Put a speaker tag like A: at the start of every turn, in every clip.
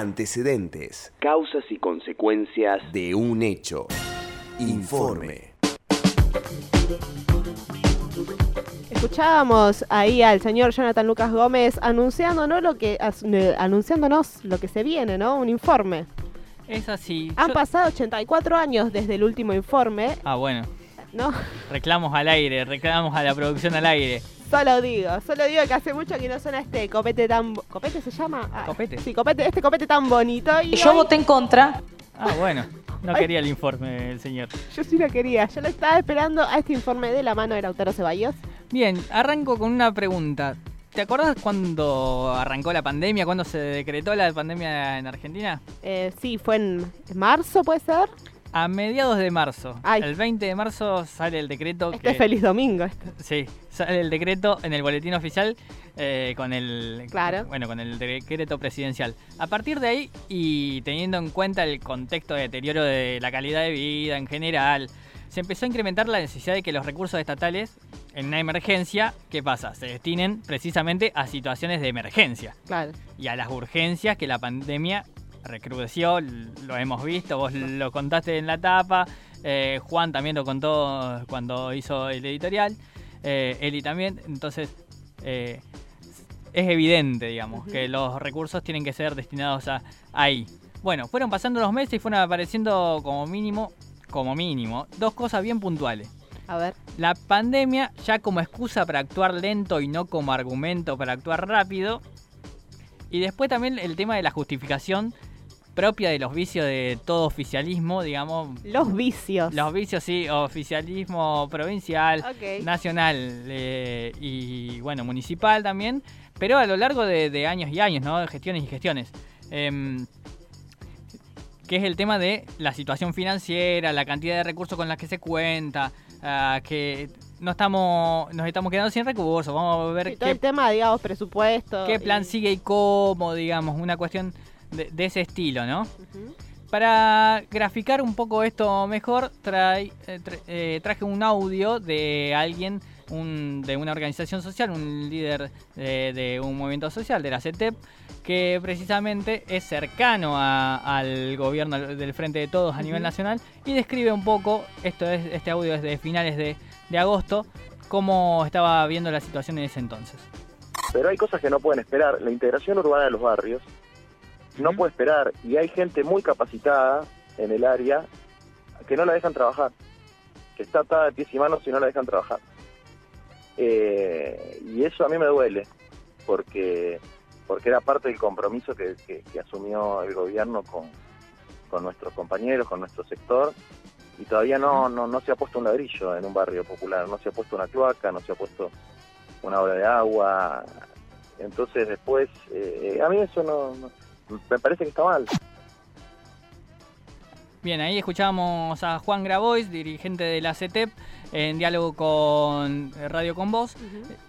A: Antecedentes
B: Causas y consecuencias.
A: de un hecho. Informe.
C: Escuchábamos ahí al señor Jonathan Lucas Gómez anunciándonos lo que eh, anunciándonos lo que se viene, ¿no? Un informe.
D: Es así.
C: Han
D: Yo-
C: pasado 84 años desde el último informe,
D: Ah, bueno.
C: ¿no?
D: Reclamos al aire, reclamos a la producción al aire.
C: Solo digo, solo digo que hace mucho que no suena este copete tan bo- ¿Copete se llama? Ah,
D: ¿Copete?
C: Sí, copete, este copete tan bonito y
E: Yo
C: hoy-
E: voté en contra.
D: Ah, bueno. No
C: Ay.
D: quería el informe el señor.
C: yo sí lo quería, yo lo estaba esperando a este informe de la mano de Lautaro Ceballos.
D: Bien, arranco con una pregunta. ¿Te acuerdas cuando arrancó la pandemia, cuando se decretó la pandemia en Argentina?
C: Eh, sí, fue en marzo, ¿puede ser?
D: A mediados de marzo.
C: Ay.
D: El 20 de marzo sale el decreto
C: Este
D: que...
C: Feliz Domingo. este.
D: Sí, sale el decreto en el boletín oficial eh, con el
C: Claro.
D: bueno con el decreto presidencial. A partir de ahí y teniendo en cuenta el contexto de deterioro de la calidad de vida en general, se empezó a incrementar la necesidad de que los recursos estatales en una emergencia, ¿qué pasa? Se destinen precisamente a situaciones de emergencia
C: Claro.
D: y a las urgencias que la pandemia recrudeció, lo hemos visto, vos lo contaste en la tapa, eh, Juan también lo contó cuando hizo el editorial, eh, Eli también, entonces eh, es evidente, digamos, que los recursos tienen que ser destinados a ahí. Bueno, fueron pasando los meses y fueron apareciendo como mínimo, como mínimo, dos cosas bien puntuales.
C: A ver.
D: La pandemia ya como excusa para actuar lento y no como argumento para actuar rápido. Y después también el tema de la justificación propia de los vicios de todo oficialismo, digamos.
C: Los vicios.
D: Los vicios, sí, oficialismo provincial, nacional eh, y bueno, municipal también, pero a lo largo de, de años y años, ¿no? De gestiones y gestiones. Em, que es el tema de la situación financiera, la cantidad de recursos con las que se cuenta, ah, que no estamos, nos estamos quedando sin recursos, vamos a ver
C: Sí, todo
D: qué,
C: el tema, digamos, presupuesto.
D: qué plan
C: y-
D: sigue y cómo, digamos, una cuestión de, de ese estilo, ¿no? Para graficar un poco esto mejor, trae- eh, tra- eh, traje un audio de alguien un- de una organización social, un líder de, de un movimiento social, de la CETEP, que precisamente es cercano a- al gobierno del Frente de Todos a nivel nacional y describe un poco, esto es, este audio es de finales de, de agosto, cómo estaba viendo la situación en ese entonces.
F: pero hay cosas que no pueden esperar. La integración urbana de los barrios no puede esperar y hay gente muy capacitada en el área que no la dejan trabajar, que está atada de pies y manos y no la dejan trabajar. Eh, y eso a mí me duele, porque porque era parte del compromiso que, que- que asumió el gobierno con, con nuestros compañeros, con nuestro sector, y todavía no, no, no se ha puesto un ladrillo en un barrio popular, no se ha puesto una cloaca, no se ha puesto una obra de agua. Entonces después, eh, a mí eso no, no- me parece que está mal.
D: Bien, ahí escuchábamos a Juan Grabois, dirigente de la CETEP, en diálogo con eh, Radio Con Voz,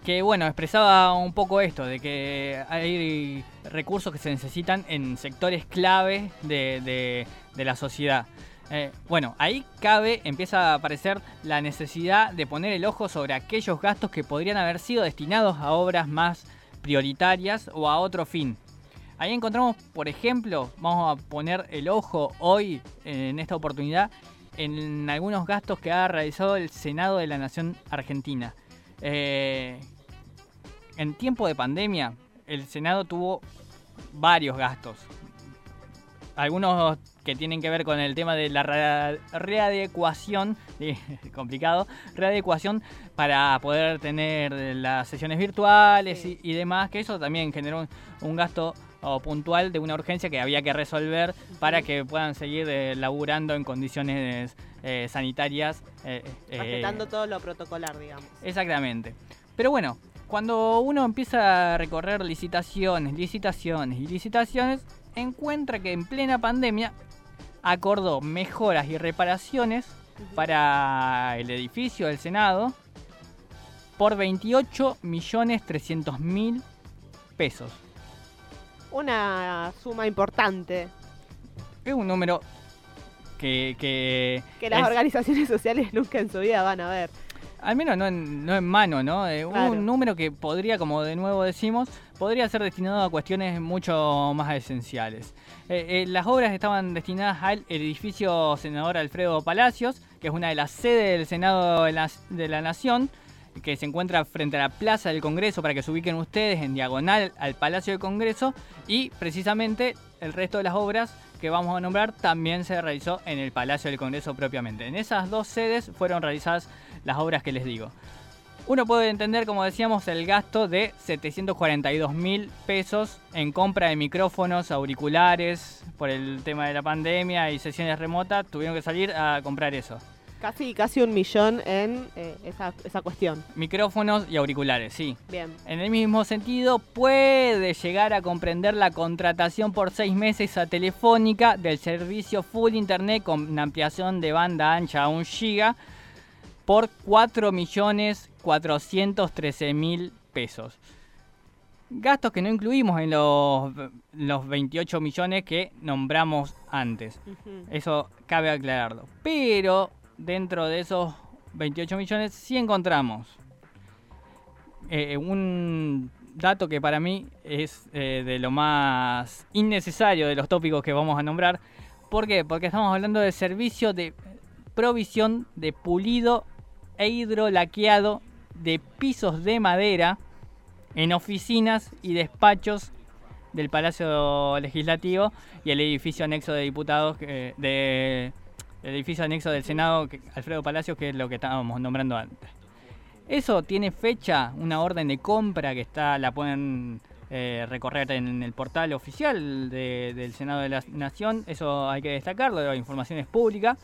D: que bueno, expresaba un poco esto, de que hay recursos que se necesitan en sectores clave de, de- de la sociedad. Eh, bueno, ahí cabe, empieza a aparecer la necesidad de poner el ojo sobre aquellos gastos que podrían haber sido destinados a obras más prioritarias o a otro fin. Ahí encontramos, por ejemplo, vamos a poner el ojo hoy, en esta oportunidad, en algunos gastos que ha realizado el Senado de la Nación Argentina. Eh, en tiempo de pandemia, el Senado tuvo varios gastos. Algunos que tienen que ver con el tema de la re- readecuación, eh, complicado, readecuación para poder tener las sesiones virtuales y, y demás, que eso también generó un, un gasto o puntual de una urgencia que había que resolver para que puedan seguir eh, laburando en condiciones eh, sanitarias. eh,
C: Respetando todo lo protocolar, digamos.
D: Exactamente. Pero bueno, cuando uno empieza a recorrer licitaciones, licitaciones y licitaciones, encuentra que en plena pandemia acordó mejoras y reparaciones para el edificio del Senado por 28 millones 300 mil pesos.
C: Una suma importante
D: Es un número que... que
C: que las
D: es-
C: organizaciones sociales nunca en su vida van a ver.
D: al menos no en, no en mano, ¿no? Eh,
C: Claro.
D: Un número que podría, como de nuevo decimos, podría ser destinado a cuestiones mucho más esenciales. Eh, eh, las obras estaban destinadas al edificio senador Alfredo Palacios, que es una de las sedes del Senado de la, de la Nación, que se encuentra frente a la Plaza del Congreso, para que se ubiquen ustedes en diagonal al Palacio del Congreso, y precisamente el resto de las obras que vamos a nombrar también se realizó en el Palacio del Congreso propiamente. En esas dos sedes fueron realizadas las obras que les digo. Uno puede entender, como decíamos, el gasto de 742 mil pesos en compra de micrófonos, auriculares, por el tema de la pandemia y sesiones remotas, tuvieron que salir a comprar eso.
C: Casi, casi un millón en eh, esa, esa cuestión.
D: Micrófonos y auriculares, sí.
C: Bien.
D: En el mismo sentido, puede llegar a comprender la contratación por seis meses a Telefónica del servicio Full Internet con ampliación de banda ancha a 1 giga por 4.413.000 pesos. Gastos que no incluimos en los, los 28 millones que nombramos antes. Eso cabe aclararlo. Pero dentro de esos 28 millones sí encontramos eh, un dato que para mí es eh, de lo más innecesario de los tópicos que vamos a nombrar. ¿Por qué? Porque estamos hablando de servicio de provisión de pulido e hidrolaqueado de pisos de madera en oficinas y despachos del Palacio Legislativo y el edificio anexo de diputados que- de el edificio anexo del Senado Alfredo Palacios que es lo que estábamos nombrando antes. Eso tiene fecha, una orden de compra que está la pueden eh, recorrer en el portal oficial de- del Senado de la Nación, eso hay que destacarlo, la información es pública,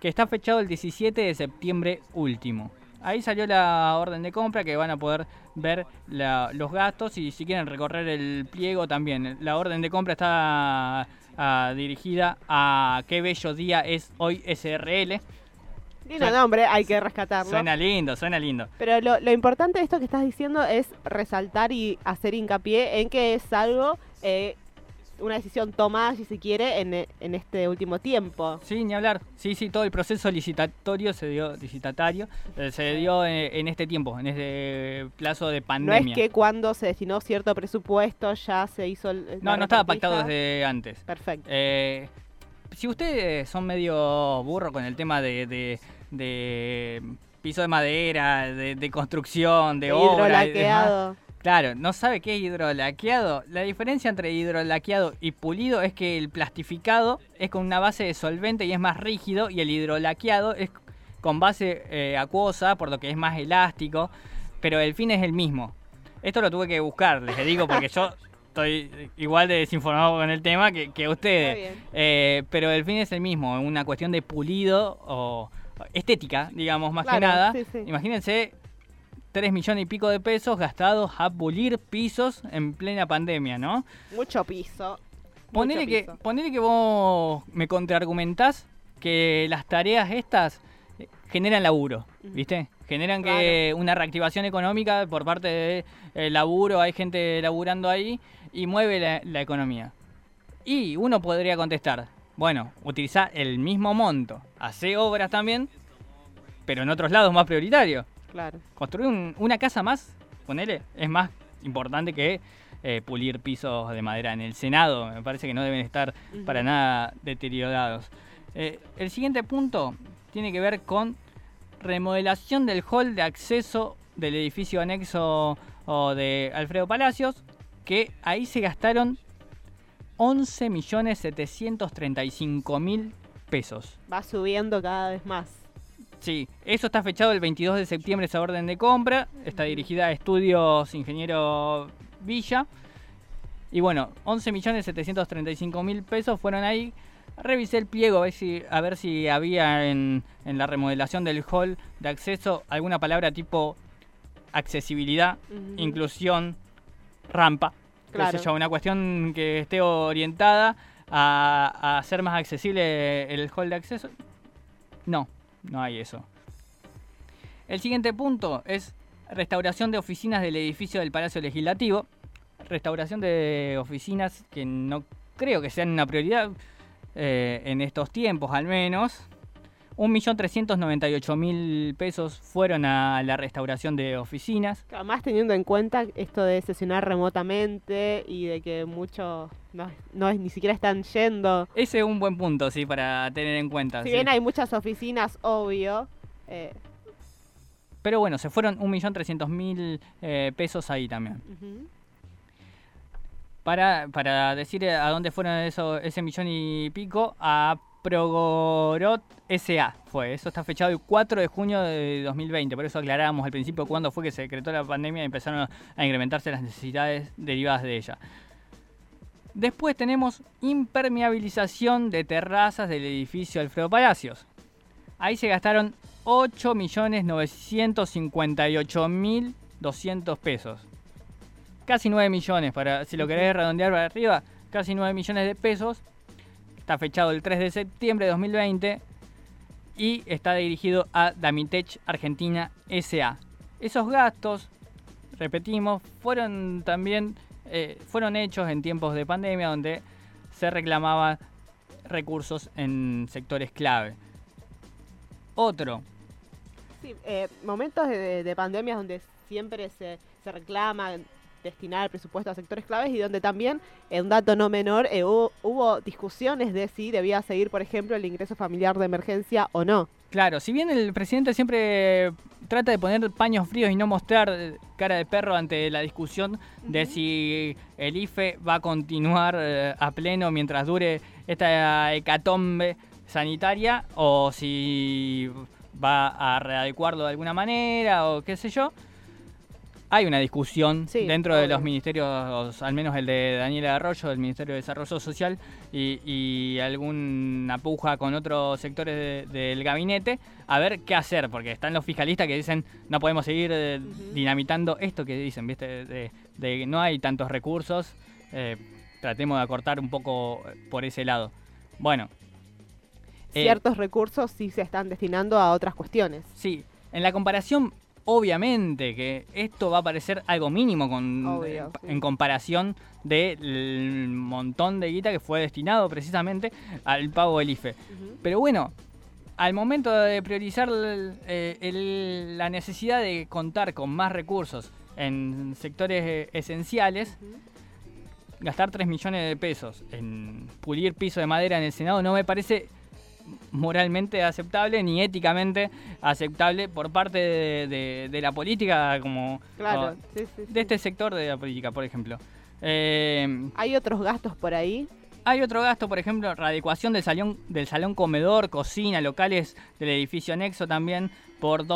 D: que está fechado el 17 de septiembre último. Ahí salió la orden de compra que van a poder ver los gastos y si quieren recorrer el pliego también. La orden de compra está ah, dirigida a qué bello día es hoy SRL.
C: Lindo nombre, hay que rescatarlo.
D: Suena lindo, suena lindo.
C: Pero lo, lo importante de esto que estás diciendo es resaltar y hacer hincapié en que es algo, eh, una decisión tomada, si se quiere, en, en este último tiempo.
D: Sí, ni hablar. Sí, sí, todo el proceso licitatorio se dio, licitatario, eh, se dio en, en este tiempo, en este plazo de
C: No
D: pandemia.
C: es que cuando se destinó cierto presupuesto ya se hizo el...
D: no, no estaba pactado desde antes.
C: Perfecto.
D: Eh, si ustedes son medio burro con el tema de, de- de piso de madera, de, de construcción, de,
C: De
D: obra. Claro, no sabe qué es hidrolaqueado. La diferencia entre hidrolaqueado y pulido es que el plastificado es con una base de solvente y es más rígido y el hidrolaqueado es con base eh, acuosa, por lo que es más elástico, pero el fin es el mismo. Esto lo tuve que buscar, les digo, porque yo estoy igual de desinformado con el tema que, que ustedes. Eh, pero el fin es el mismo, una cuestión de pulido o estética, digamos, más que nada.
C: sí, sí.
D: Imagínense 3 millones y pico de pesos gastados a pulir pisos en plena pandemia, ¿no?
C: Mucho piso.
D: Ponele
C: mucho
D: que,
C: piso.
D: ponele que vos me contraargumentás que las tareas estas eh, generan laburo. ¿viste? Generan que una reactivación económica por parte del laburo, hay gente laburando ahí y mueve la, la economía. Y uno podría contestar, bueno, utiliza el mismo monto, hace obras también, pero en otros lados más prioritarios.
C: Claro.
D: Construir un- una casa más, ponele, es más importante que eh, pulir pisos de madera en el Senado. Me parece que no deben estar para nada deteriorados. Eh, el siguiente punto tiene que ver con remodelación del hall de acceso del edificio anexo o de Alfredo Palacios, que ahí se gastaron 11.735.000 pesos.
C: Va subiendo cada vez más.
D: Sí, eso está fechado el 22 de septiembre, esa orden de compra. Está dirigida a Estudios Ingeniero Villa. Y bueno, 11.735.000 pesos fueron ahí. Revisé el pliego a ver si, a ver si había en, en la remodelación del hall de acceso alguna palabra tipo accesibilidad, inclusión, rampa.
C: Claro.
D: yo, una cuestión que esté orientada a, a hacer más accesible el hall de acceso. No, no hay eso. El siguiente punto es restauración de oficinas del edificio del Palacio Legislativo. Restauración de oficinas que no creo que sean una prioridad eh, en estos tiempos al menos. 1.398.000 pesos fueron a la restauración de oficinas.
C: Claro, Más teniendo en cuenta esto de sesionar remotamente y de que muchos no, no ni siquiera están yendo.
D: Ese es un buen punto, sí, para tener en cuenta.
C: Si
D: sí.
C: bien hay muchas oficinas, obvio. eh,
D: Pero bueno, se fueron 1.300.000 eh, pesos ahí también. Para, para decir a dónde fueron eso, ese millón y pico, a Progorot SA fue. Eso está fechado el 4 de junio de 2020. Por eso aclarábamos al principio cuándo fue que se decretó la pandemia y empezaron a incrementarse las necesidades derivadas de ella. Después tenemos impermeabilización de terrazas del edificio Alfredo Palacios. Ahí se gastaron 8.958.200 pesos. Casi 9 millones, para, si lo querés redondear para arriba, casi 9 millones de pesos. Está fechado el 3 de septiembre de 2020 y está dirigido a Damitech Argentina SA. Esos gastos, repetimos, fueron también eh, fueron hechos en tiempos de pandemia donde se reclamaban recursos en sectores clave. Otro,
C: Sí, eh, momentos de, de- de pandemias donde siempre se, se reclama destinar el presupuesto a sectores claves y donde también, en un dato no menor, eh, hubo, hubo discusiones de si debía seguir, por ejemplo, el ingreso familiar de emergencia o no.
D: Claro, si bien el presidente siempre trata de poner paños fríos y no mostrar eh, cara de perro ante la discusión de si el IFE va a continuar eh, a pleno mientras dure esta hecatombe sanitaria o si va a readecuarlo de alguna manera o qué sé yo. Hay una discusión
C: Sí,
D: dentro de los ministerios, al menos el de Daniela Arroyo, del Ministerio de Desarrollo Social, y, y alguna puja con otros sectores de- del gabinete, a ver qué hacer, porque están los fiscalistas que dicen no podemos seguir eh, dinamitando esto que dicen, ¿viste? De, de que no hay tantos recursos, eh, tratemos de acortar un poco eh, por ese lado. Bueno. eh,
C: Ciertos recursos sí se están destinando a otras cuestiones.
D: Sí, en la comparación, obviamente que esto va a parecer algo mínimo con,
C: Obvio, sí.
D: en comparación del montón de guita que fue destinado precisamente al pago del IFE. Pero bueno, al momento de priorizar el- eh, el- la necesidad de contar con más recursos en sectores eh, esenciales, gastar 3 millones de pesos en pulir piso de madera en el Senado no me parece moralmente aceptable ni éticamente aceptable por parte de, de- de la política como
C: Claro,
D: o
C: sí, sí, sí.
D: de este sector de la política por ejemplo Eh,
C: ¿Hay otros gastos por ahí?
D: hay otro gasto, por ejemplo, readecuación del salón, del salón comedor, cocina, locales del edificio anexo también por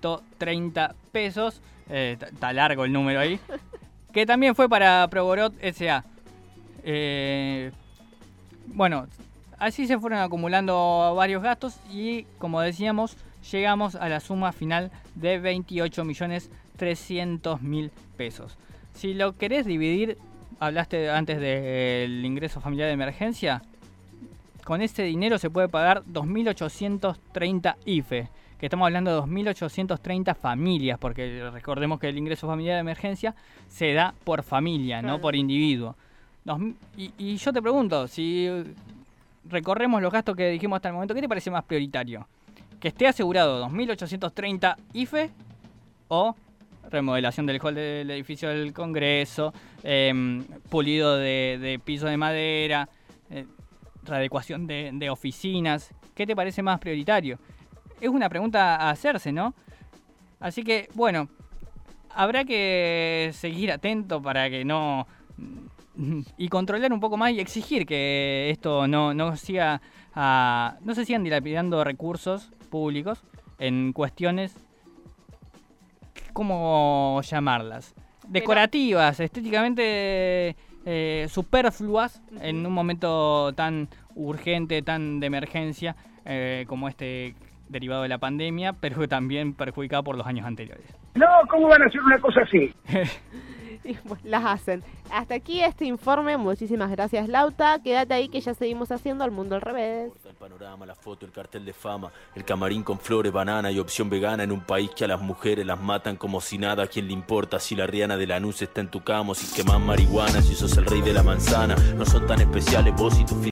D: 2.383.130 pesos. Eh, Está largo el número ahí. Que también fue para Progorot SA. Eh, bueno, así se fueron acumulando varios gastos y como decíamos, llegamos a la suma final de 28.300.000 pesos. Si lo querés dividir, hablaste antes del ingreso familiar de emergencia, con ese dinero se puede pagar 2.830 IFE, que estamos hablando de 2.830 familias, porque recordemos que el ingreso familiar de emergencia se da por familia, no por individuo. Y, yo te pregunto, si recorremos los gastos que dijimos hasta el momento, ¿qué te parece más prioritario? ¿Que esté asegurado 2.830 IFE o remodelación del hall del edificio del Congreso, em, pulido de, de piso de madera, eh, readecuación de, de oficinas? ¿Qué te parece más prioritario? Es una pregunta a hacerse, ¿no? Así que, bueno, habrá que seguir atento para que no... y controlar un poco más y exigir que esto no, no siga a- no se sigan dilapidando recursos públicos en cuestiones ¿cómo llamarlas? Decorativas, estéticamente eh, superfluas en un momento tan urgente, tan de emergencia eh, como este derivado de la pandemia, pero también perjudicado por los años anteriores.
E: No, ¿cómo van a hacer una cosa así?
C: tiempo las hacen. Hasta aquí este informe. Muchísimas gracias, Lauta. Quédate ahí que ya seguimos haciendo al mundo al revés.
E: El panorama, la foto, el cartel de fama, el camarín con flores, banana y opción vegana en un país que a las mujeres las matan como si nada. ¿A quién le importa si la Riana de la Lanús está en tu cama o si quemas marihuana, si sos el rey de la manzana? No son tan especiales vos y tu